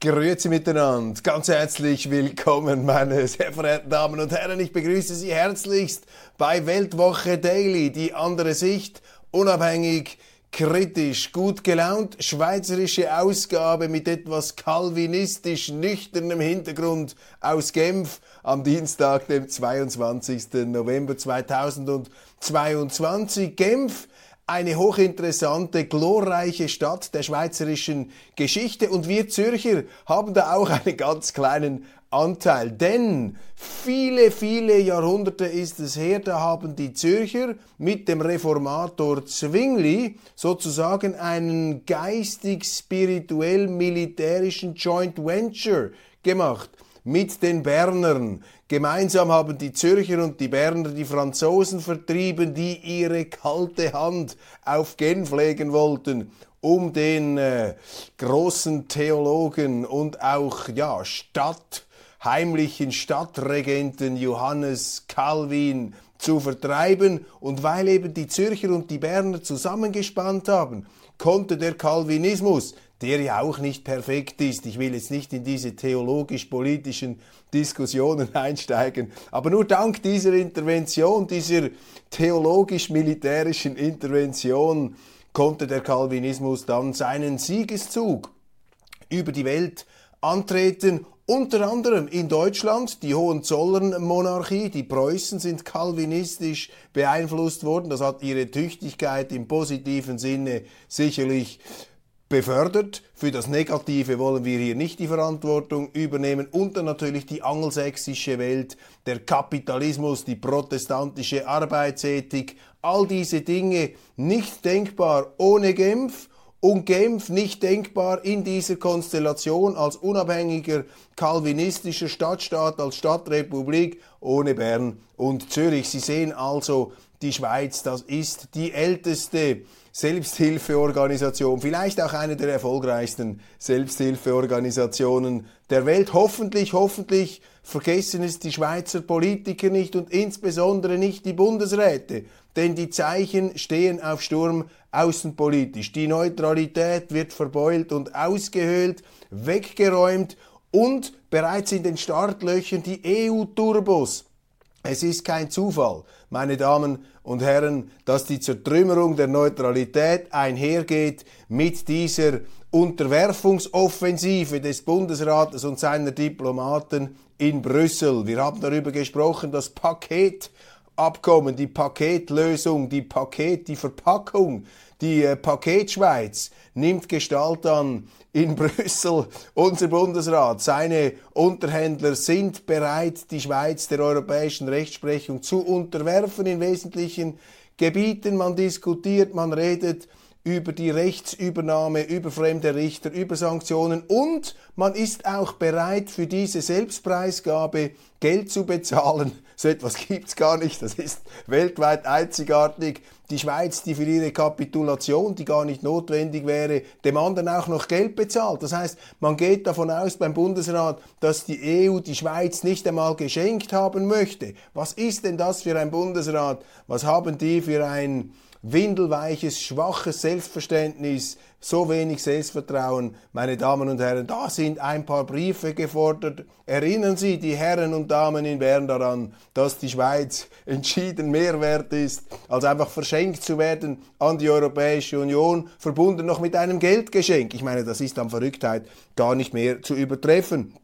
Grüezi miteinander, ganz herzlich willkommen, meine sehr verehrten Damen und Herren. Ich begrüße Sie herzlichst bei Weltwoche Daily, die andere Sicht, unabhängig, kritisch, gut gelaunt, schweizerische Ausgabe mit etwas kalvinistisch nüchternem Hintergrund aus Genf am Dienstag, dem 22. November 2022. Genf eine hochinteressante, glorreiche Stadt der schweizerischen Geschichte. Und wir Zürcher haben da auch einen ganz kleinen Anteil, denn viele, viele Jahrhunderte ist es her, da haben die Zürcher mit dem Reformator Zwingli sozusagen einen geistig-spirituell-militärischen Joint Venture gemacht mit den Bernern. Gemeinsam haben die Zürcher und die Berner die Franzosen vertrieben, die ihre kalte Hand auf Genf legen wollten, um den äh, großen Theologen und auch ja, Stadt, heimlichen Stadtregenten Johannes Calvin zu vertreiben. Und weil eben die Zürcher und die Berner zusammengespannt haben, konnte der Calvinismus der ja auch nicht perfekt ist. Ich will jetzt nicht in diese theologisch-politischen Diskussionen einsteigen, aber nur dank dieser Intervention, dieser theologisch-militärischen Intervention, konnte der Calvinismus dann seinen Siegeszug über die Welt antreten unter anderem in Deutschland, die Hohenzollern-Monarchie, die Preußen sind kalvinistisch beeinflusst worden. Das hat ihre Tüchtigkeit im positiven Sinne sicherlich befördert. Für das Negative wollen wir hier nicht die Verantwortung übernehmen. Und dann natürlich die angelsächsische Welt, der Kapitalismus, die protestantische Arbeitsethik, all diese Dinge nicht denkbar ohne Genf und Genf nicht denkbar in dieser Konstellation als unabhängiger kalvinistischer Stadtstaat, als Stadtrepublik ohne Bern und Zürich. Sie sehen also, die Schweiz, das ist die älteste Selbsthilfeorganisation, vielleicht auch eine der erfolgreichsten Selbsthilfeorganisationen der Welt. Hoffentlich, hoffentlich vergessen es die Schweizer Politiker nicht und insbesondere nicht die Bundesräte, denn die Zeichen stehen auf Sturm außenpolitisch. Die Neutralität wird verbeult und ausgehöhlt, weggeräumt und bereits in den Startlöchern die EU-Turbos es ist kein Zufall, meine Damen und Herren, dass die Zertrümmerung der Neutralität einhergeht mit dieser Unterwerfungsoffensive des Bundesrates und seiner Diplomaten in Brüssel. Wir haben darüber gesprochen, das Paketabkommen, die Paketlösung, die Paket, die Verpackung, die äh, Paketschweiz nimmt Gestalt an in Brüssel, unser Bundesrat, seine Unterhändler sind bereit, die Schweiz der europäischen Rechtsprechung zu unterwerfen in wesentlichen Gebieten. Man diskutiert, man redet über die Rechtsübernahme, über fremde Richter, über Sanktionen und man ist auch bereit, für diese Selbstpreisgabe Geld zu bezahlen. So etwas gibt's gar nicht, das ist weltweit einzigartig. Die Schweiz, die für ihre Kapitulation, die gar nicht notwendig wäre, dem anderen auch noch Geld bezahlt. Das heißt, man geht davon aus beim Bundesrat, dass die EU die Schweiz nicht einmal geschenkt haben möchte. Was ist denn das für ein Bundesrat? Was haben die für ein windelweiches, schwaches Selbstverständnis, so wenig Selbstvertrauen. Meine Damen und Herren, da sind ein paar Briefe gefordert. Erinnern Sie, die Herren und Damen in Bern, daran, dass die Schweiz entschieden mehr wert ist, als einfach verschenkt zu werden an die Europäische Union, verbunden noch mit einem Geldgeschenk. Ich meine, das ist an Verrücktheit gar nicht mehr zu übertreffen.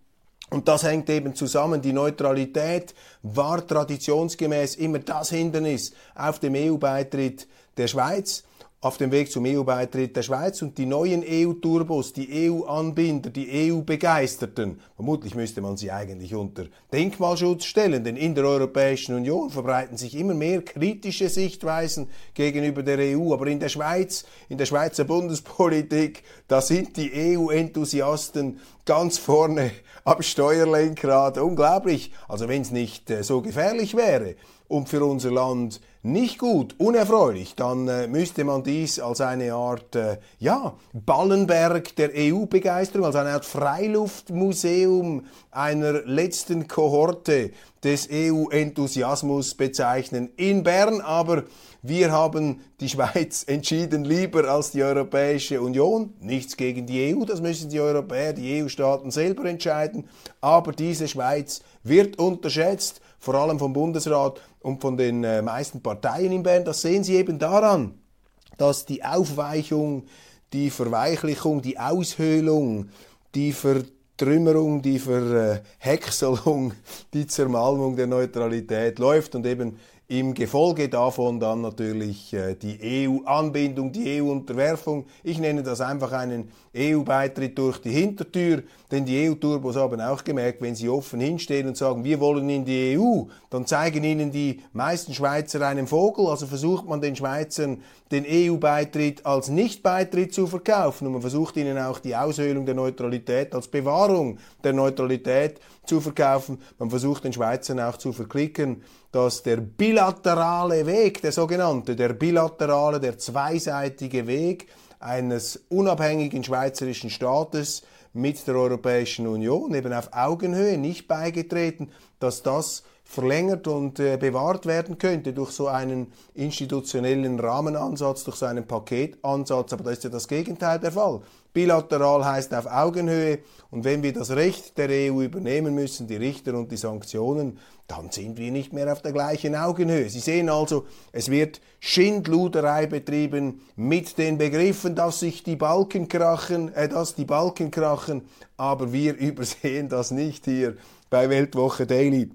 Und das hängt eben zusammen. Die Neutralität war traditionsgemäß immer das Hindernis auf dem EU-Beitritt der Schweiz. auf dem Weg zum EU-Beitritt der Schweiz und die neuen EU-Turbos, die EU-Anbinder, die EU-Begeisterten, vermutlich müsste man sie eigentlich unter Denkmalschutz stellen, denn in der Europäischen Union verbreiten sich immer mehr kritische Sichtweisen gegenüber der EU, aber in der Schweiz, in der Schweizer Bundespolitik, da sind die EU-Enthusiasten ganz vorne am Steuerlenkrad. Unglaublich. Also wenn es nicht äh, so gefährlich wäre und für unser Land nicht gut, unerfreulich, dann äh, müsste man dies als eine Art, äh, ja, Ballenberg der EU-Begeisterung, als eine Art Freiluftmuseum einer letzten Kohorte des EU-Enthusiasmus bezeichnen. In Bern aber wir haben die Schweiz entschieden lieber als die Europäische Union. Nichts gegen die EU, das müssen die Europäer, die EU-Staaten selber entscheiden. Aber diese Schweiz wird unterschätzt, vor allem vom Bundesrat und von den äh, meisten Parteien in Bern. Das sehen Sie eben daran, dass die Aufweichung, die Verweichlichung, die Aushöhlung, die Vertrümmerung, die Verhäckselung, die Zermalmung der Neutralität läuft und eben im Gefolge davon dann natürlich äh, die EU-Anbindung, die EU-Unterwerfung. Ich nenne das einfach einen EU-Beitritt durch die Hintertür, denn die EU-Turbos haben auch gemerkt, wenn sie offen hinstehen und sagen, wir wollen in die EU, dann zeigen ihnen die meisten Schweizer einen Vogel, also versucht man den Schweizern den EU-Beitritt als Nicht-Beitritt zu verkaufen und man versucht ihnen auch die Aushöhlung der Neutralität als Bewahrung der Neutralität zu verkaufen. Man versucht den Schweizern auch zu verklicken, dass der bilaterale Weg, der sogenannte, der bilaterale, der zweiseitige Weg eines unabhängigen schweizerischen Staates mit der Europäischen Union, eben auf Augenhöhe, nicht beigetreten, dass das verlängert und äh, bewahrt werden könnte durch so einen institutionellen Rahmenansatz, durch so einen Paketansatz. Aber da ist ja das Gegenteil der Fall. Bilateral heißt auf Augenhöhe und wenn wir das Recht der EU übernehmen müssen, die Richter und die Sanktionen, dann sind wir nicht mehr auf der gleichen Augenhöhe. Sie sehen also, es wird Schindluderei betrieben mit den Begriffen, dass sich die Balken krachen, äh, dass die Balken krachen, aber wir übersehen das nicht hier bei Weltwoche Daily.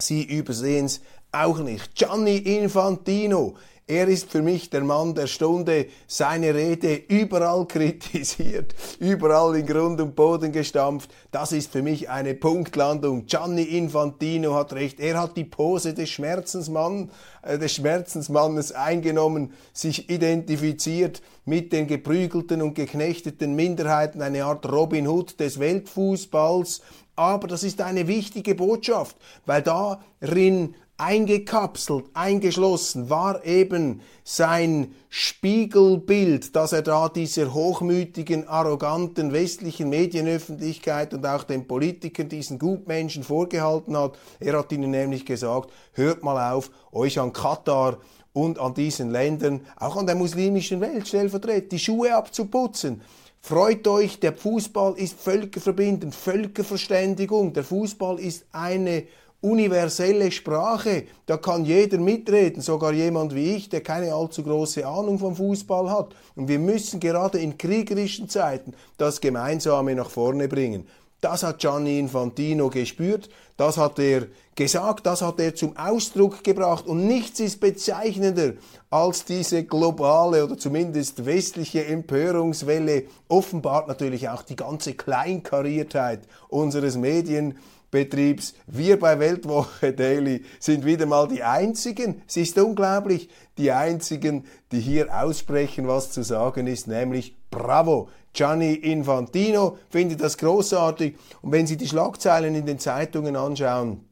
Sie übersehen es auch nicht. Gianni Infantino, er ist für mich der Mann der Stunde. Seine Rede überall kritisiert, überall in Grund und Boden gestampft. Das ist für mich eine Punktlandung. Gianni Infantino hat recht. Er hat die Pose des Schmerzensmann, äh, des Schmerzensmannes eingenommen, sich identifiziert mit den geprügelten und geknechteten Minderheiten, eine Art Robin Hood des Weltfußballs. Aber das ist eine wichtige Botschaft, weil darin eingekapselt, eingeschlossen war eben sein Spiegelbild, das er da dieser hochmütigen, arroganten westlichen Medienöffentlichkeit und auch den Politikern, diesen Gutmenschen vorgehalten hat. Er hat ihnen nämlich gesagt, hört mal auf, euch an Katar und an diesen Ländern, auch an der muslimischen Welt stellvertretend, die Schuhe abzuputzen. Freut euch, der Fußball ist völkerverbindend, Völkerverständigung. Der Fußball ist eine universelle Sprache. Da kann jeder mitreden, sogar jemand wie ich, der keine allzu große Ahnung vom Fußball hat. Und wir müssen gerade in kriegerischen Zeiten das Gemeinsame nach vorne bringen. Das hat Gianni Infantino gespürt, das hat er gesagt, das hat er zum Ausdruck gebracht und nichts ist bezeichnender als diese globale oder zumindest westliche Empörungswelle, offenbart natürlich auch die ganze Kleinkariertheit unseres Medien Betriebs. Wir bei Weltwoche Daily sind wieder mal die Einzigen, es ist unglaublich, die Einzigen, die hier aussprechen, was zu sagen ist, nämlich Bravo. Gianni Infantino findet das großartig und wenn Sie die Schlagzeilen in den Zeitungen anschauen,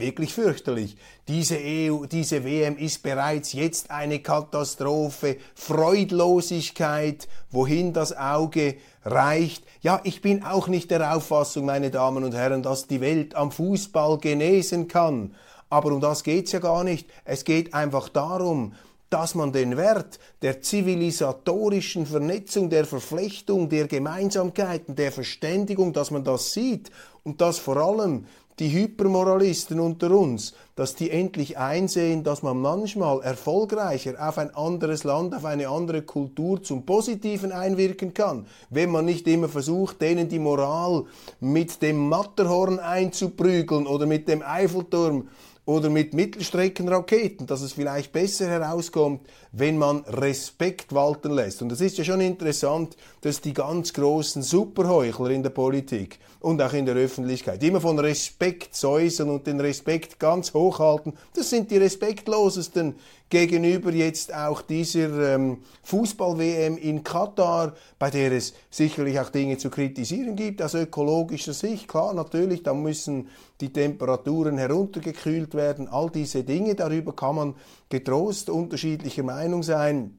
wirklich fürchterlich. Diese EU, diese WM ist bereits jetzt eine Katastrophe, Freudlosigkeit, wohin das Auge reicht. Ja, ich bin auch nicht der Auffassung, meine Damen und Herren, dass die Welt am Fußball genesen kann. Aber um das geht's ja gar nicht. Es geht einfach darum, dass man den Wert der zivilisatorischen Vernetzung, der Verflechtung, der Gemeinsamkeiten, der Verständigung, dass man das sieht und dass vor allem die Hypermoralisten unter uns, dass die endlich einsehen, dass man manchmal erfolgreicher auf ein anderes Land, auf eine andere Kultur zum Positiven einwirken kann, wenn man nicht immer versucht, denen die Moral mit dem Matterhorn einzuprügeln oder mit dem Eiffelturm oder mit Mittelstreckenraketen, dass es vielleicht besser herauskommt, wenn man Respekt walten lässt. Und es ist ja schon interessant, dass die ganz großen Superheuchler in der Politik und auch in der Öffentlichkeit immer von Respekt säuseln und den Respekt ganz hochhalten. Das sind die respektlosesten gegenüber jetzt auch dieser ähm, Fußball-WM in Katar, bei der es sicherlich auch Dinge zu kritisieren gibt aus ökologischer Sicht. Klar, natürlich, da müssen die Temperaturen heruntergekühlt werden, all diese Dinge, darüber kann man getrost unterschiedlicher Meinung sein,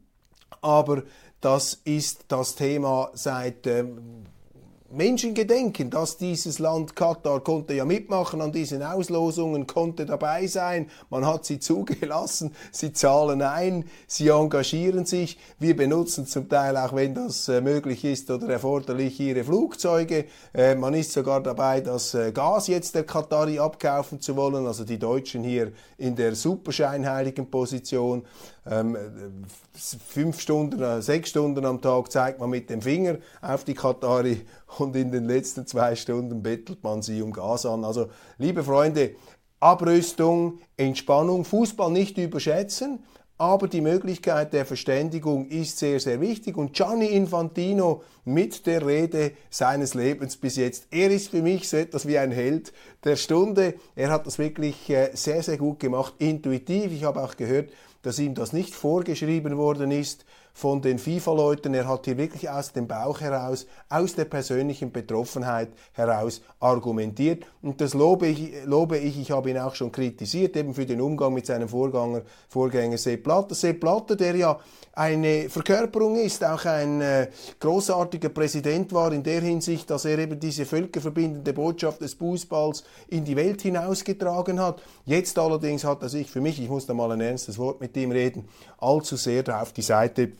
aber das ist das Thema seit ähm, Menschengedenken, dass dieses Land Katar konnte ja mitmachen an diesen Auslosungen, konnte dabei sein, man hat sie zugelassen, sie zahlen ein, sie engagieren sich, wir benutzen zum Teil, auch wenn das äh, möglich ist oder erforderlich, ihre Flugzeuge, äh, man ist sogar dabei, das äh, Gas jetzt der Katari abkaufen zu wollen, also die Deutschen hier in der superscheinheiligen Position, ähm, fünf Stunden, sechs Stunden am Tag zeigt man mit dem Finger auf die Katari und in den letzten zwei Stunden bettelt man sie um Gas an. Also, liebe Freunde, Abrüstung, Entspannung, Fußball nicht überschätzen, aber die Möglichkeit der Verständigung ist sehr, sehr wichtig. Und Gianni Infantino mit der Rede seines Lebens bis jetzt, er ist für mich so etwas wie ein Held der Stunde. Er hat das wirklich äh, sehr, sehr gut gemacht, intuitiv. Ich habe auch gehört, dass ihm das nicht vorgeschrieben worden ist von den FIFA-Leuten. Er hat hier wirklich aus dem Bauch heraus, aus der persönlichen Betroffenheit heraus argumentiert. Und das lobe ich, lobe ich. Ich habe ihn auch schon kritisiert, eben für den Umgang mit seinem Vorgänger, Vorgänger Sepp Blatter. Sepp Blatter, der ja eine Verkörperung ist, auch ein äh, großartiger Präsident war in der Hinsicht, dass er eben diese völkerverbindende Botschaft des Fußballs in die Welt hinausgetragen hat. Jetzt allerdings hat er sich für mich, ich muss da mal ein ernstes Wort mit ihm reden, allzu sehr auf die Seite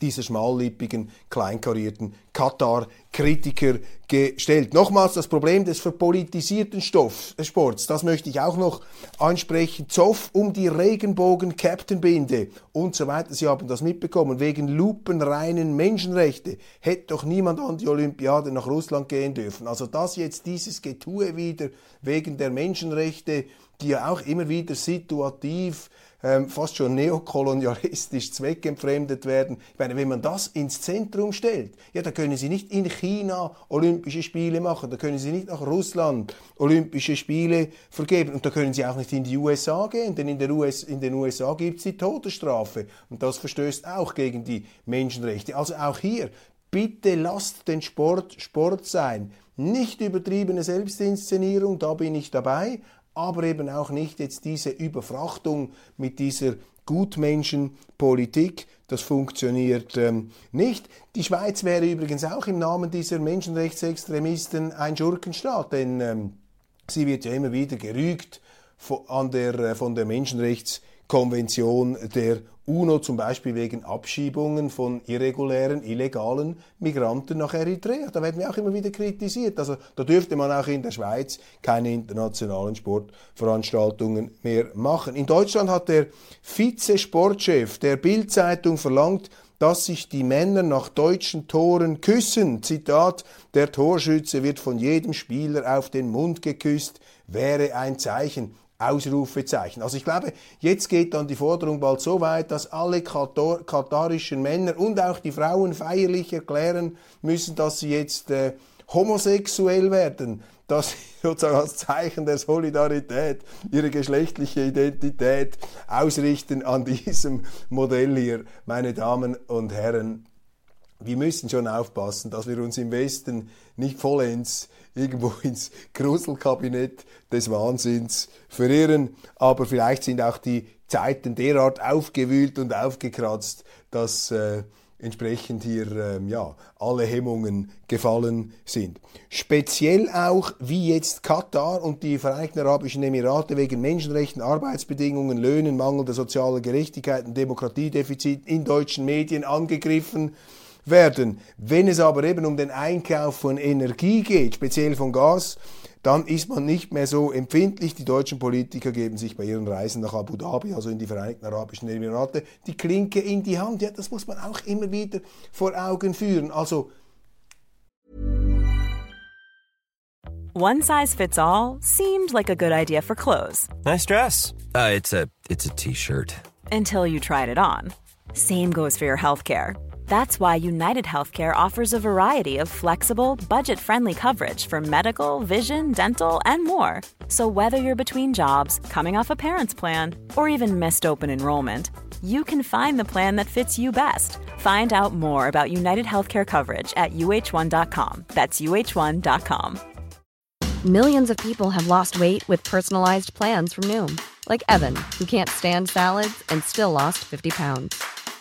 dieser schmallippigen, kleinkarierten Katar-Kritiker gestellt. Nochmals das Problem des verpolitisierten Stoff, des Sports, das möchte ich auch noch ansprechen. Zoff um die Regenbogen-Captain-Binde und so weiter. Sie haben das mitbekommen. Wegen lupenreinen Menschenrechte hätte doch niemand an die Olympiade nach Russland gehen dürfen. Also das jetzt dieses Getue wieder wegen der Menschenrechte, die ja auch immer wieder situativ ähm, fast schon neokolonialistisch zweckentfremdet werden. Ich meine, wenn man das ins Zentrum stellt, ja, da können Sie nicht in China Olympische Spiele machen, da können Sie nicht nach Russland Olympische Spiele vergeben und da können Sie auch nicht in die USA gehen, denn in, der US, in den USA gibt es die Todesstrafe und das verstößt auch gegen die Menschenrechte. Also auch hier, bitte lasst den Sport Sport sein. Nicht übertriebene Selbstinszenierung, da bin ich dabei, aber eben auch nicht jetzt diese Überfrachtung mit dieser Gutmenschenpolitik. Das funktioniert ähm, nicht. Die Schweiz wäre übrigens auch im Namen dieser Menschenrechtsextremisten ein Schurkenstaat, denn ähm, sie wird ja immer wieder gerügt von, der, äh, von der Menschenrechtskonvention der UNO zum Beispiel wegen Abschiebungen von irregulären, illegalen Migranten nach Eritrea. Da werden wir auch immer wieder kritisiert. Also da dürfte man auch in der Schweiz keine internationalen Sportveranstaltungen mehr machen. In Deutschland hat der Vize-Sportchef der Bild-Zeitung verlangt, dass sich die Männer nach deutschen Toren küssen. Zitat, der Torschütze wird von jedem Spieler auf den Mund geküsst, wäre ein Zeichen. Ausrufezeichen. Also ich glaube, jetzt geht dann die Forderung bald so weit, dass alle Katar katarischen Männer und auch die Frauen feierlich erklären müssen, dass sie jetzt äh, homosexuell werden, dass sie sozusagen als Zeichen der Solidarität ihre geschlechtliche Identität ausrichten an diesem Modell hier, meine Damen und Herren. Wir müssen schon aufpassen, dass wir uns im Westen nicht vollends irgendwo ins Gruselkabinett des Wahnsinns verirren. Aber vielleicht sind auch die Zeiten derart aufgewühlt und aufgekratzt, dass äh, entsprechend hier ähm, ja, alle Hemmungen gefallen sind. Speziell auch, wie jetzt Katar und die Vereinigten Arabischen Emirate wegen Menschenrechten, Arbeitsbedingungen, Löhnen, mangelnder sozialer Gerechtigkeit und Demokratiedefizit in deutschen Medien angegriffen werden. Wenn es aber eben um den Einkauf von Energie geht, speziell von Gas, dann ist man nicht mehr so empfindlich. Die deutschen Politiker geben sich bei ihren Reisen nach Abu Dhabi, also in die Vereinigten Arabischen Emirate, die Klinke in die Hand. Ja, das muss man auch immer wieder vor Augen führen. Also One size fits all seemed like a good idea for clothes. Nice dress. Uh, it's a it's a t-shirt. Until you tried it on. Same goes for your healthcare. That's why United Healthcare offers a variety of flexible, budget friendly coverage for medical, vision, dental, and more. So, whether you're between jobs, coming off a parent's plan, or even missed open enrollment, you can find the plan that fits you best. Find out more about United Healthcare coverage at uh1.com. That's uh1.com. Millions of people have lost weight with personalized plans from Noom, like Evan, who can't stand salads and still lost 50 pounds.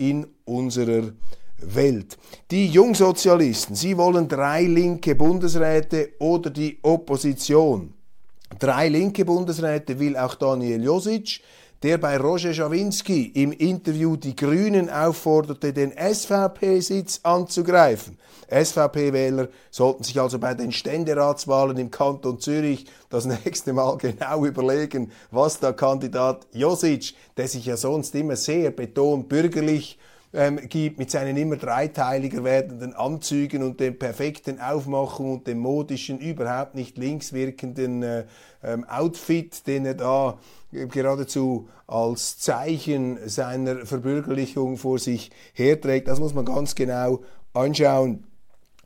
in unserer Welt. Die Jungsozialisten, sie wollen drei linke Bundesräte oder die Opposition. Drei linke Bundesräte will auch Daniel Josic, der bei Roger Schawinski im Interview die Grünen aufforderte, den SVP-Sitz anzugreifen. SVP-Wähler sollten sich also bei den Ständeratswahlen im Kanton Zürich das nächste Mal genau überlegen, was der Kandidat Josic, der sich ja sonst immer sehr betont bürgerlich ähm, gibt, mit seinen immer dreiteiliger werdenden Anzügen und dem perfekten Aufmachung und dem modischen, überhaupt nicht links wirkenden äh, ähm, Outfit, den er da geradezu als Zeichen seiner Verbürgerlichung vor sich herträgt. Das muss man ganz genau anschauen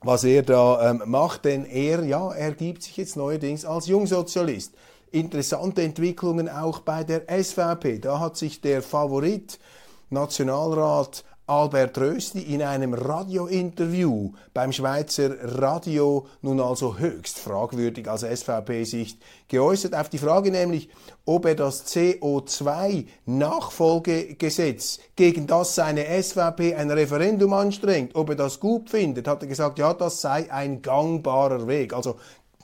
was er da ähm, macht, denn er, ja, er gibt sich jetzt neuerdings als Jungsozialist. Interessante Entwicklungen auch bei der SVP. Da hat sich der Favorit Nationalrat Albert Rösti in einem Radiointerview beim Schweizer Radio nun also höchst fragwürdig aus SVP-Sicht geäußert. Auf die Frage nämlich, ob er das CO2-Nachfolgegesetz, gegen das seine SVP ein Referendum anstrengt, ob er das gut findet, hat er gesagt, ja, das sei ein gangbarer Weg. Also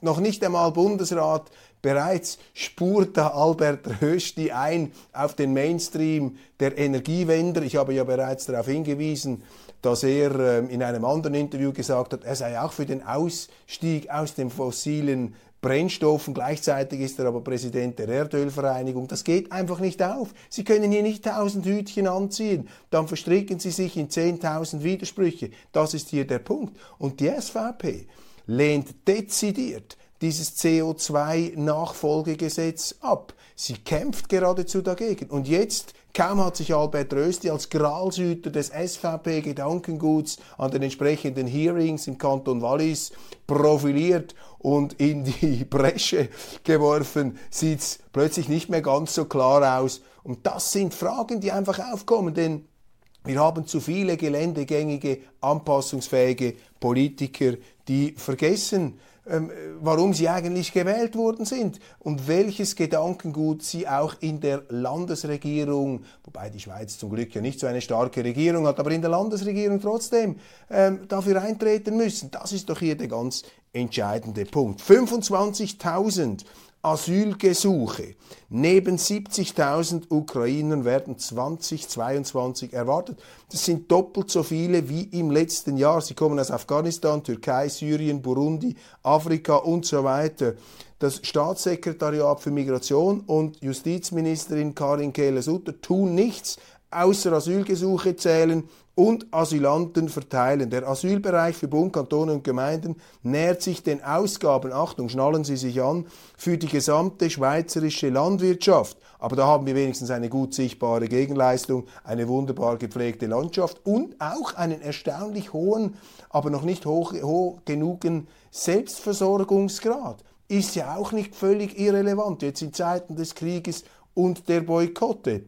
noch nicht einmal Bundesrat Bereits spurte Albert Rösti ein auf den Mainstream der Energiewender. Ich habe ja bereits darauf hingewiesen, dass er ähm, in einem anderen Interview gesagt hat, er sei auch für den Ausstieg aus den fossilen Brennstoffen. Gleichzeitig ist er aber Präsident der Erdölvereinigung. Das geht einfach nicht auf. Sie können hier nicht tausend Hütchen anziehen. Dann verstricken Sie sich in zehntausend Widersprüche. Das ist hier der Punkt. Und die SVP lehnt dezidiert dieses CO2-Nachfolgegesetz ab. Sie kämpft geradezu dagegen. Und jetzt, kaum hat sich Albert Rösti als Gralshüter des SVP-Gedankenguts an den entsprechenden Hearings im Kanton Wallis profiliert und in die Bresche geworfen, sieht es plötzlich nicht mehr ganz so klar aus. Und das sind Fragen, die einfach aufkommen, denn wir haben zu viele geländegängige, anpassungsfähige Politiker, die vergessen, ähm, warum sie eigentlich gewählt worden sind und welches Gedankengut sie auch in der Landesregierung, wobei die Schweiz zum Glück ja nicht so eine starke Regierung hat, aber in der Landesregierung trotzdem ähm, dafür eintreten müssen. Das ist doch hier der ganz entscheidende Punkt. 25.000 Asylgesuche neben 70.000 Ukrainern werden 2022 erwartet. Das sind doppelt so viele wie im letzten Jahr. Sie kommen aus Afghanistan, Türkei, Syrien, Burundi, Afrika und so weiter. Das Staatssekretariat für Migration und Justizministerin Karin Kehle-Sutter tun nichts, außer Asylgesuche zählen und Asylanten verteilen. Der Asylbereich für Bund, Kantone und Gemeinden nähert sich den Ausgaben, Achtung, schnallen Sie sich an, für die gesamte schweizerische Landwirtschaft. Aber da haben wir wenigstens eine gut sichtbare Gegenleistung, eine wunderbar gepflegte Landschaft und auch einen erstaunlich hohen, aber noch nicht hoch, hoch genugen Selbstversorgungsgrad. Ist ja auch nicht völlig irrelevant jetzt in Zeiten des Krieges und der Boykotte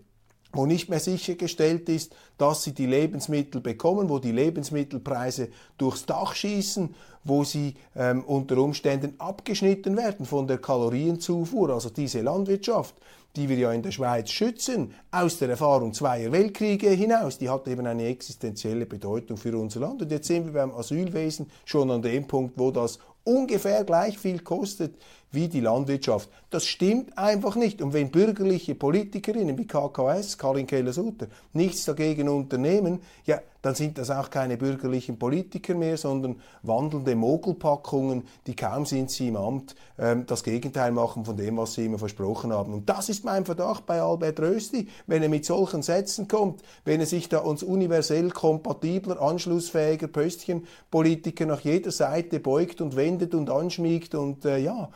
wo nicht mehr sichergestellt ist, dass sie die Lebensmittel bekommen, wo die Lebensmittelpreise durchs Dach schießen, wo sie ähm, unter Umständen abgeschnitten werden von der Kalorienzufuhr. Also diese Landwirtschaft, die wir ja in der Schweiz schützen, aus der Erfahrung zweier Weltkriege hinaus, die hat eben eine existenzielle Bedeutung für unser Land. Und jetzt sind wir beim Asylwesen schon an dem Punkt, wo das ungefähr gleich viel kostet wie die Landwirtschaft. Das stimmt einfach nicht. Und wenn bürgerliche Politikerinnen wie KKS, Karin Keller-Sutter, nichts dagegen unternehmen, ja, dann sind das auch keine bürgerlichen Politiker mehr, sondern wandelnde Mogelpackungen, die kaum sind sie im Amt, ähm, das Gegenteil machen von dem, was sie immer versprochen haben. Und das ist mein Verdacht bei Albert Rösti, wenn er mit solchen Sätzen kommt, wenn er sich da uns universell kompatibler, anschlussfähiger Pöstchenpolitiker nach jeder Seite beugt und wendet und anschmiegt und äh, ja,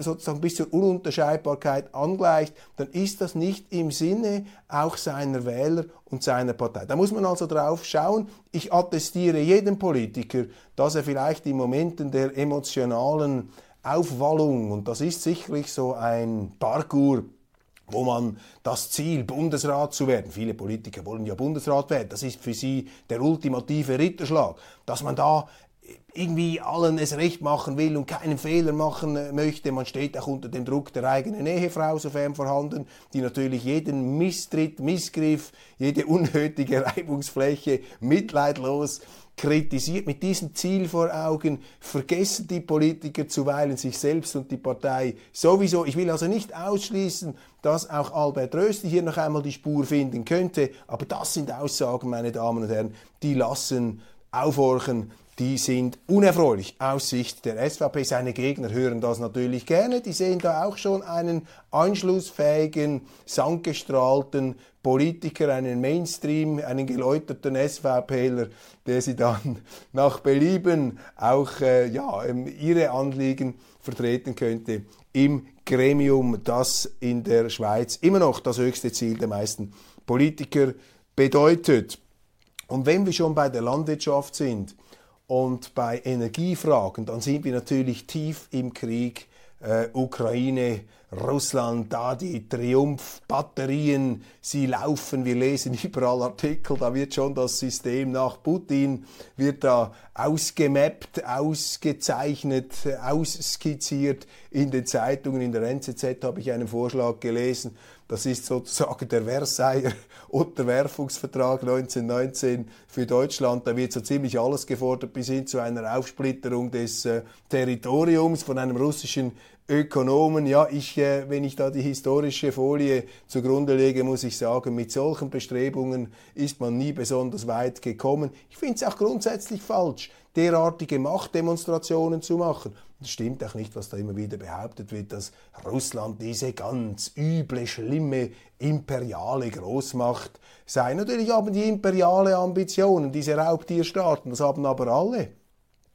sozusagen bis zur Ununterscheidbarkeit angleicht, dann ist das nicht im Sinne auch seiner Wähler und seiner Partei. Da muss man also drauf schauen. Ich attestiere jedem Politiker, dass er vielleicht in Momenten der emotionalen Aufwallung, und das ist sicherlich so ein Parkour, wo man das Ziel, Bundesrat zu werden, viele Politiker wollen ja Bundesrat werden, das ist für sie der ultimative Ritterschlag, dass man da irgendwie allen es recht machen will und keinen Fehler machen äh, möchte. Man steht auch unter dem Druck der eigenen Ehefrau, sofern vorhanden, die natürlich jeden Misstritt, Missgriff, jede unnötige Reibungsfläche mitleidlos kritisiert. Mit diesem Ziel vor Augen vergessen die Politiker zuweilen sich selbst und die Partei sowieso. Ich will also nicht ausschließen, dass auch Albert Rösti hier noch einmal die Spur finden könnte, aber das sind Aussagen, meine Damen und Herren, die lassen aufhorchen, die sind unerfreulich aus Sicht der SVP. Seine Gegner hören das natürlich gerne. Die sehen da auch schon einen anschlussfähigen, sandgestrahlten Politiker, einen Mainstream, einen geläuterten SVPler, der sie dann nach Belieben auch äh, ja, ihre Anliegen vertreten könnte im Gremium, das in der Schweiz immer noch das höchste Ziel der meisten Politiker bedeutet. Und wenn wir schon bei der Landwirtschaft sind und bei Energiefragen, dann sind wir natürlich tief im Krieg äh, Ukraine, Russland, da die Triumphbatterien, sie laufen, wir lesen überall Artikel, da wird schon das System nach Putin, wird da ausgemappt, ausgezeichnet, ausskizziert. In den Zeitungen, in der NZZ habe ich einen Vorschlag gelesen, das ist sozusagen der Versailler Unterwerfungsvertrag 1919 für Deutschland. Da wird so ziemlich alles gefordert bis hin zu einer Aufsplitterung des äh, Territoriums von einem russischen Ökonomen. Ja, ich, äh, wenn ich da die historische Folie zugrunde lege, muss ich sagen, mit solchen Bestrebungen ist man nie besonders weit gekommen. Ich finde es auch grundsätzlich falsch, derartige Machtdemonstrationen zu machen. Stimmt auch nicht, was da immer wieder behauptet wird, dass Russland diese ganz üble, schlimme, imperiale Großmacht sei. Natürlich haben die imperiale Ambitionen, diese Raubtierstaaten, das haben aber alle.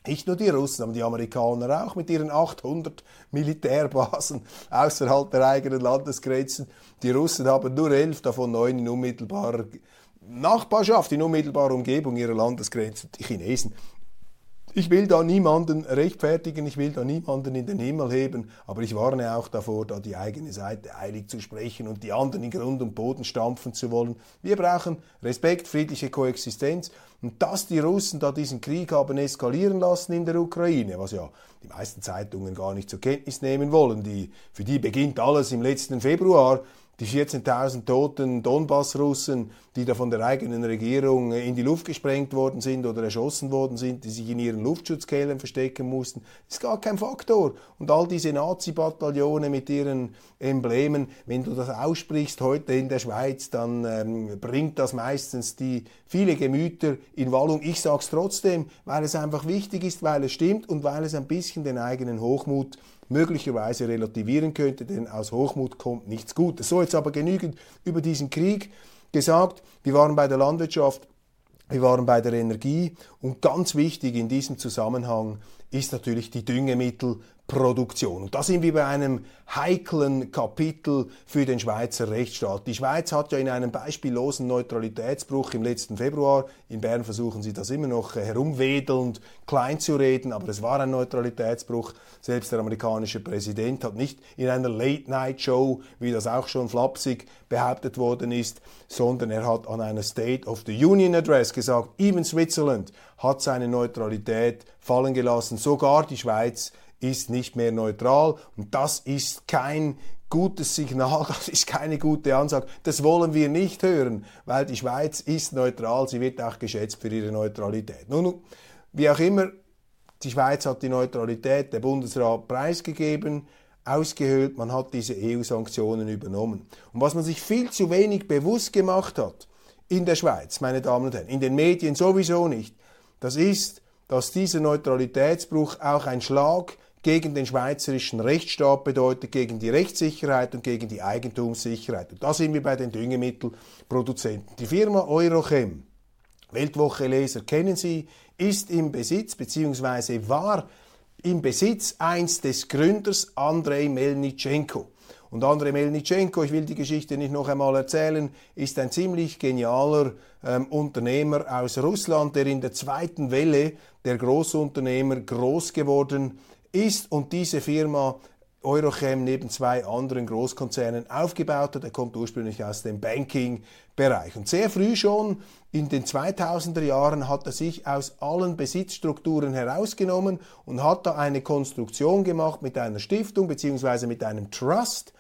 Nicht nur die Russen, aber die Amerikaner auch mit ihren 800 Militärbasen außerhalb der eigenen Landesgrenzen. Die Russen haben nur elf, davon neun in unmittelbarer Nachbarschaft, in unmittelbarer Umgebung ihrer Landesgrenzen. Die Chinesen ich will da niemanden rechtfertigen, ich will da niemanden in den Himmel heben, aber ich warne auch davor, da die eigene Seite eilig zu sprechen und die anderen in Grund und Boden stampfen zu wollen. Wir brauchen Respekt, friedliche Koexistenz und dass die Russen da diesen Krieg haben eskalieren lassen in der Ukraine, was ja die meisten Zeitungen gar nicht zur Kenntnis nehmen wollen, die, für die beginnt alles im letzten Februar, die 14.000 toten Donbass-Russen, die da von der eigenen Regierung in die Luft gesprengt worden sind oder erschossen worden sind, die sich in ihren Luftschutzkehlen verstecken mussten, ist gar kein Faktor. Und all diese Nazi-Bataillone mit ihren Emblemen, wenn du das aussprichst heute in der Schweiz, dann ähm, bringt das meistens die viele Gemüter in Wallung. Ich sage es trotzdem, weil es einfach wichtig ist, weil es stimmt und weil es ein bisschen den eigenen Hochmut möglicherweise relativieren könnte, denn aus Hochmut kommt nichts Gutes. So, jetzt aber genügend über diesen Krieg gesagt. Wir waren bei der Landwirtschaft, wir waren bei der Energie und ganz wichtig in diesem Zusammenhang ist natürlich die Düngemittel Produktion. Und da sind wir bei einem heiklen Kapitel für den Schweizer Rechtsstaat. Die Schweiz hat ja in einem beispiellosen Neutralitätsbruch im letzten Februar, in Bern versuchen sie das immer noch herumwedelnd klein zu reden, aber es war ein Neutralitätsbruch. Selbst der amerikanische Präsident hat nicht in einer Late-Night-Show, wie das auch schon flapsig behauptet worden ist, sondern er hat an einer State of the Union Address gesagt, even Switzerland hat seine Neutralität fallen gelassen, sogar die Schweiz ist nicht mehr neutral und das ist kein gutes Signal, das ist keine gute Ansage. Das wollen wir nicht hören, weil die Schweiz ist neutral, sie wird auch geschätzt für ihre Neutralität. Nun, wie auch immer, die Schweiz hat die Neutralität der Bundesrat preisgegeben ausgehöhlt, man hat diese EU-Sanktionen übernommen. Und was man sich viel zu wenig bewusst gemacht hat in der Schweiz, meine Damen und Herren, in den Medien sowieso nicht, das ist, dass dieser Neutralitätsbruch auch ein Schlag gegen den schweizerischen Rechtsstaat bedeutet, gegen die Rechtssicherheit und gegen die Eigentumssicherheit. Und da sind wir bei den Düngemittelproduzenten. Die Firma Eurochem, Weltwoche Leser kennen Sie, ist im Besitz bzw. war im Besitz eins des Gründers Andrei Melnitschenko. Und Andrei Melnitschenko, ich will die Geschichte nicht noch einmal erzählen, ist ein ziemlich genialer ähm, Unternehmer aus Russland, der in der zweiten Welle der Großunternehmer groß geworden ist und diese Firma Eurochem neben zwei anderen Großkonzernen aufgebaut hat. Er kommt ursprünglich aus dem Banking-Bereich. Und sehr früh schon in den 2000er Jahren hat er sich aus allen Besitzstrukturen herausgenommen und hat da eine Konstruktion gemacht mit einer Stiftung bzw. mit einem Trust,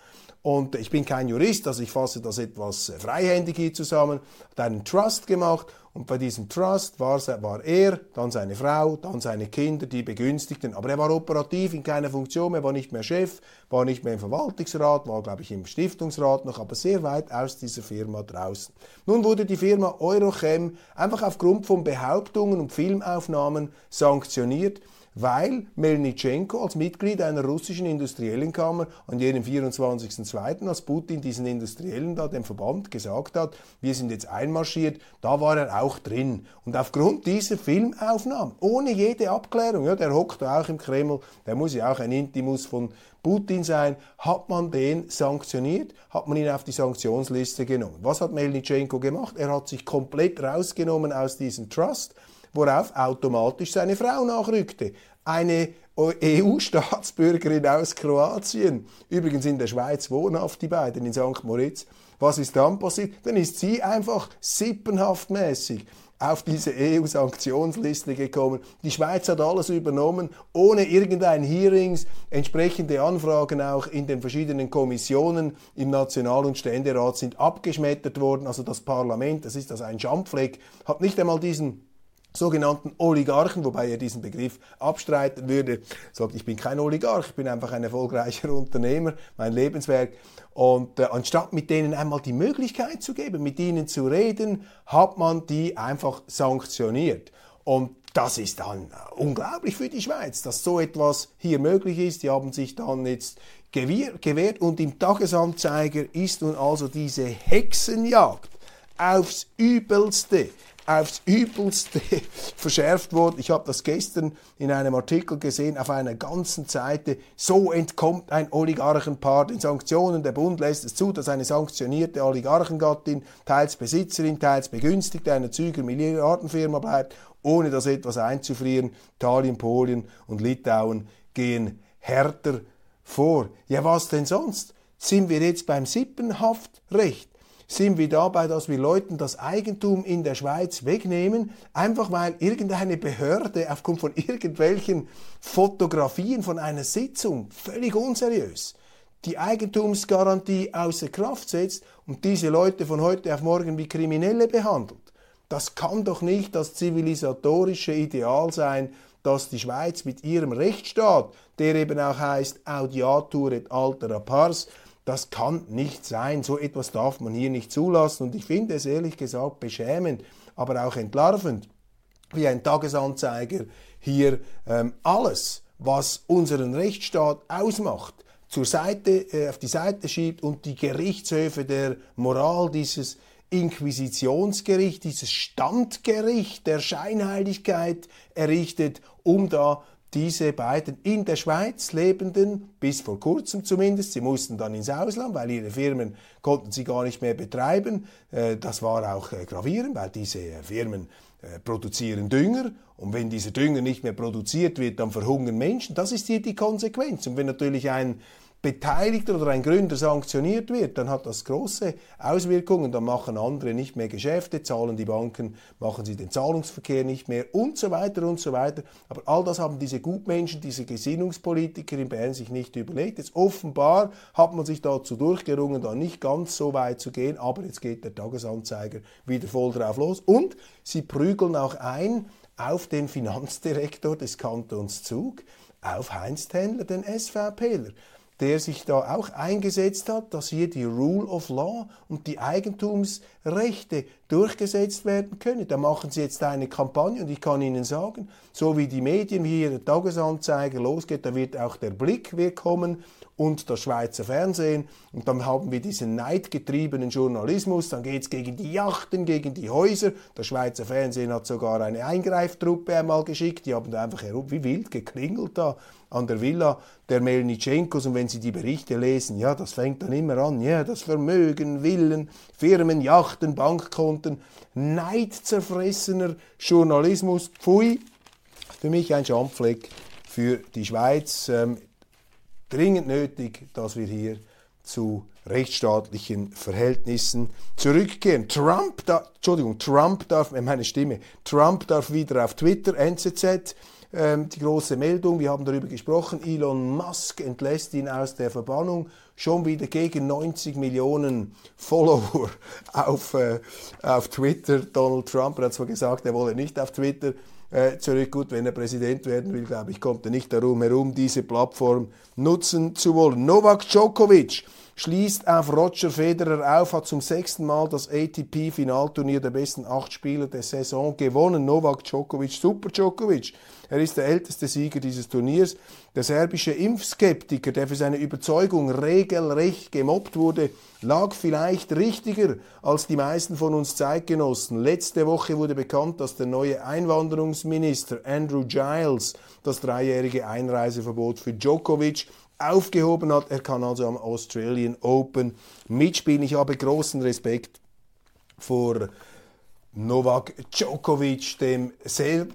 und ich bin kein Jurist, also ich fasse das etwas freihändig hier zusammen, hat einen Trust gemacht und bei diesem Trust war, er, dann seine Frau, dann seine Kinder, die Begünstigten. Aber er war operativ in keiner Funktion, er war nicht mehr Chef, war nicht mehr im Verwaltungsrat, war, glaube ich, im Stiftungsrat noch, aber sehr weit aus dieser Firma draußen. Nun wurde die Firma Eurochem einfach aufgrund von Behauptungen und Filmaufnahmen sanktioniert weil Melnitschenko als Mitglied einer russischen Industriellenkammer an jenem 24.02., als Putin diesen Industriellen da dem Verband gesagt hat, wir sind jetzt einmarschiert, da war er auch drin. Und aufgrund dieser Filmaufnahmen, ohne jede Abklärung, ja, der hockt da auch im Kreml, der muss ja auch ein Intimus von Putin sein, hat man den sanktioniert, hat man ihn auf die Sanktionsliste genommen. Was hat Melnitschenko gemacht? Er hat sich komplett rausgenommen aus diesem Trust worauf automatisch seine Frau nachrückte. Eine EU-Staatsbürgerin aus Kroatien, übrigens in der Schweiz wohnhaft, die beiden in St. Moritz. Was ist dann passiert? Dann ist sie einfach sippenhaftmäßig auf diese EU-Sanktionsliste gekommen. Die Schweiz hat alles übernommen, ohne irgendein Hearings, entsprechende Anfragen auch in den verschiedenen Kommissionen im National- und Ständerat sind abgeschmettert worden. Also das Parlament, das ist also ein Schandfleck, hat nicht einmal diesen sogenannten Oligarchen, wobei er diesen Begriff abstreiten würde, sagt, ich bin kein Oligarch, ich bin einfach ein erfolgreicher Unternehmer, mein Lebenswerk. Und äh, anstatt mit denen einmal die Möglichkeit zu geben, mit ihnen zu reden, hat man die einfach sanktioniert. Und das ist dann unglaublich für die Schweiz, dass so etwas hier möglich ist. Die haben sich dann jetzt gewehrt und im Tagesanzeiger ist nun also diese Hexenjagd aufs Übelste aufs Übelste verschärft worden. Ich habe das gestern in einem Artikel gesehen auf einer ganzen Seite. So entkommt ein Oligarchenpaar den Sanktionen. Der Bund lässt es zu, dass eine sanktionierte Oligarchengattin teils Besitzerin, teils Begünstigte einer Züger Milliardenfirma bleibt, ohne das etwas einzufrieren. Italien, Polen und Litauen gehen härter vor. Ja, was denn sonst? Sind wir jetzt beim Sippenhaftrecht? Sind wir dabei, dass wir Leuten das Eigentum in der Schweiz wegnehmen, einfach weil irgendeine Behörde aufgrund von irgendwelchen Fotografien von einer Sitzung völlig unseriös die Eigentumsgarantie außer Kraft setzt und diese Leute von heute auf morgen wie Kriminelle behandelt. Das kann doch nicht das zivilisatorische Ideal sein, dass die Schweiz mit ihrem Rechtsstaat, der eben auch heißt Audiatur et altera pars, das kann nicht sein. So etwas darf man hier nicht zulassen. Und ich finde es ehrlich gesagt beschämend, aber auch entlarvend, wie ein Tagesanzeiger hier ähm, alles, was unseren Rechtsstaat ausmacht, zur Seite, äh, auf die Seite schiebt und die Gerichtshöfe der Moral dieses Inquisitionsgericht, dieses Standgericht der Scheinheiligkeit errichtet, um da diese beiden in der Schweiz lebenden, bis vor kurzem zumindest, sie mussten dann ins Ausland, weil ihre Firmen konnten sie gar nicht mehr betreiben. Äh, das war auch äh, gravierend, weil diese äh, Firmen produzieren Dünger und wenn dieser Dünger nicht mehr produziert wird, dann verhungern Menschen. Das ist hier die Konsequenz. Und wenn natürlich ein Beteiligter oder ein Gründer sanktioniert wird, dann hat das große Auswirkungen. Dann machen andere nicht mehr Geschäfte, zahlen die Banken, machen sie den Zahlungsverkehr nicht mehr und so weiter und so weiter. Aber all das haben diese Gutmenschen, diese Gesinnungspolitiker in Bern sich nicht überlegt. Jetzt offenbar hat man sich dazu durchgerungen, da nicht ganz so weit zu gehen, aber jetzt geht der Tagesanzeiger wieder voll drauf los und sie prügeln auch ein auf den Finanzdirektor des Kantons Zug, auf Heinz Tendler, den SVPler der sich da auch eingesetzt hat, dass hier die Rule of Law und die Eigentumsrechte durchgesetzt werden können. Da machen sie jetzt eine Kampagne und ich kann Ihnen sagen, so wie die Medien hier, der Tagesanzeiger losgeht, da wird auch der Blick wir kommen und das Schweizer Fernsehen. Und dann haben wir diesen neidgetriebenen Journalismus. Dann geht es gegen die Yachten, gegen die Häuser. Das Schweizer Fernsehen hat sogar eine Eingreiftruppe einmal geschickt. Die haben da einfach herum, wie wild geklingelt da an der Villa der Melnitschenkos. Und wenn Sie die Berichte lesen, ja, das fängt dann immer an. Ja, das Vermögen, Villen, Firmen, Yachten, Bankkonten. Neidzerfressener Journalismus. Pfui. Für mich ein Schandfleck für die Schweiz. Dringend nötig, dass wir hier zu rechtsstaatlichen Verhältnissen zurückkehren. Trump, da, Entschuldigung, Trump darf, äh, meine Stimme, Trump darf wieder auf Twitter, NZZ, ähm, die große Meldung, wir haben darüber gesprochen, Elon Musk entlässt ihn aus der Verbannung, schon wieder gegen 90 Millionen Follower auf, äh, auf Twitter. Donald Trump hat zwar gesagt, er wolle nicht auf Twitter äh, zurück. Gut, wenn er Präsident werden will, glaube ich, kommt er nicht darum herum, diese Plattform nutzen zu wollen. Novak Djokovic schließt auf Roger Federer auf, hat zum sechsten Mal das ATP-Finalturnier der besten acht Spieler der Saison gewonnen. Novak Djokovic, Super Djokovic. Er ist der älteste Sieger dieses Turniers. Der serbische Impfskeptiker, der für seine Überzeugung regelrecht gemobbt wurde, lag vielleicht richtiger als die meisten von uns Zeitgenossen. Letzte Woche wurde bekannt, dass der neue Einwanderungsminister Andrew Giles das dreijährige Einreiseverbot für Djokovic aufgehoben hat. Er kann also am Australian Open mitspielen. Ich habe großen Respekt vor Novak Djokovic, dem,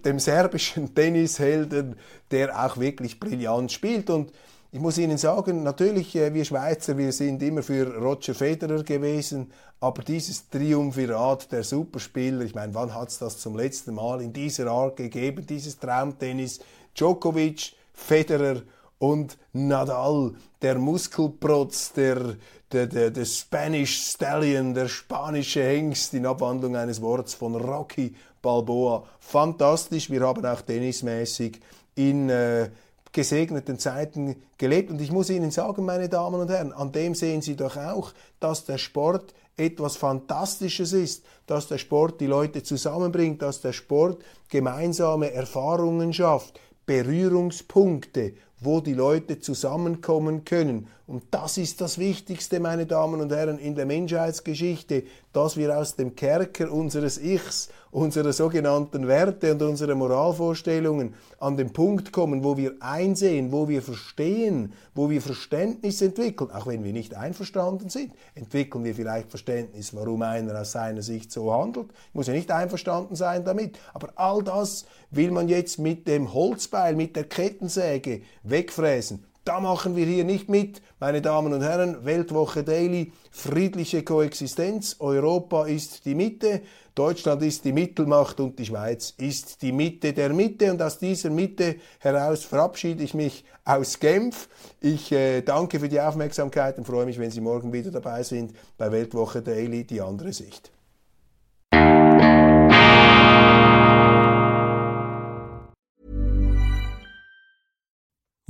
dem serbischen Tennishelden, der auch wirklich brillant spielt. Und ich muss Ihnen sagen, natürlich, äh, wir Schweizer, wir sind immer für Roger Federer gewesen, aber dieses Triumvirat der Superspieler, ich meine, wann hat es das zum letzten Mal in dieser Art gegeben, dieses Traumtennis? Djokovic, Federer und Nadal, der Muskelprotz, der, der, der, der Spanish Stallion, der spanische Hengst in Abwandlung eines Wortes von Rocky Balboa. Fantastisch, wir haben auch tennismäßig in äh, gesegneten Zeiten gelebt. Und ich muss Ihnen sagen, meine Damen und Herren, an dem sehen Sie doch auch, dass der Sport etwas Fantastisches ist, dass der Sport die Leute zusammenbringt, dass der Sport gemeinsame Erfahrungen schafft, Berührungspunkte, wo die Leute zusammenkommen können. Und das ist das Wichtigste, meine Damen und Herren, in der Menschheitsgeschichte, dass wir aus dem Kerker unseres Ichs, unserer sogenannten Werte und unserer Moralvorstellungen an den Punkt kommen, wo wir einsehen, wo wir verstehen, wo wir Verständnis entwickeln, auch wenn wir nicht einverstanden sind, entwickeln wir vielleicht Verständnis, warum einer aus seiner Sicht so handelt. Ich muss ja nicht einverstanden sein damit, aber all das will man jetzt mit dem Holzbeil, mit der Kettensäge wegfräsen. Da machen wir hier nicht mit, meine Damen und Herren. Weltwoche Daily, friedliche Koexistenz. Europa ist die Mitte, Deutschland ist die Mittelmacht und die Schweiz ist die Mitte der Mitte. Und aus dieser Mitte heraus verabschiede ich mich aus Genf. Ich äh, danke für die Aufmerksamkeit und freue mich, wenn Sie morgen wieder dabei sind bei Weltwoche Daily, die andere Sicht.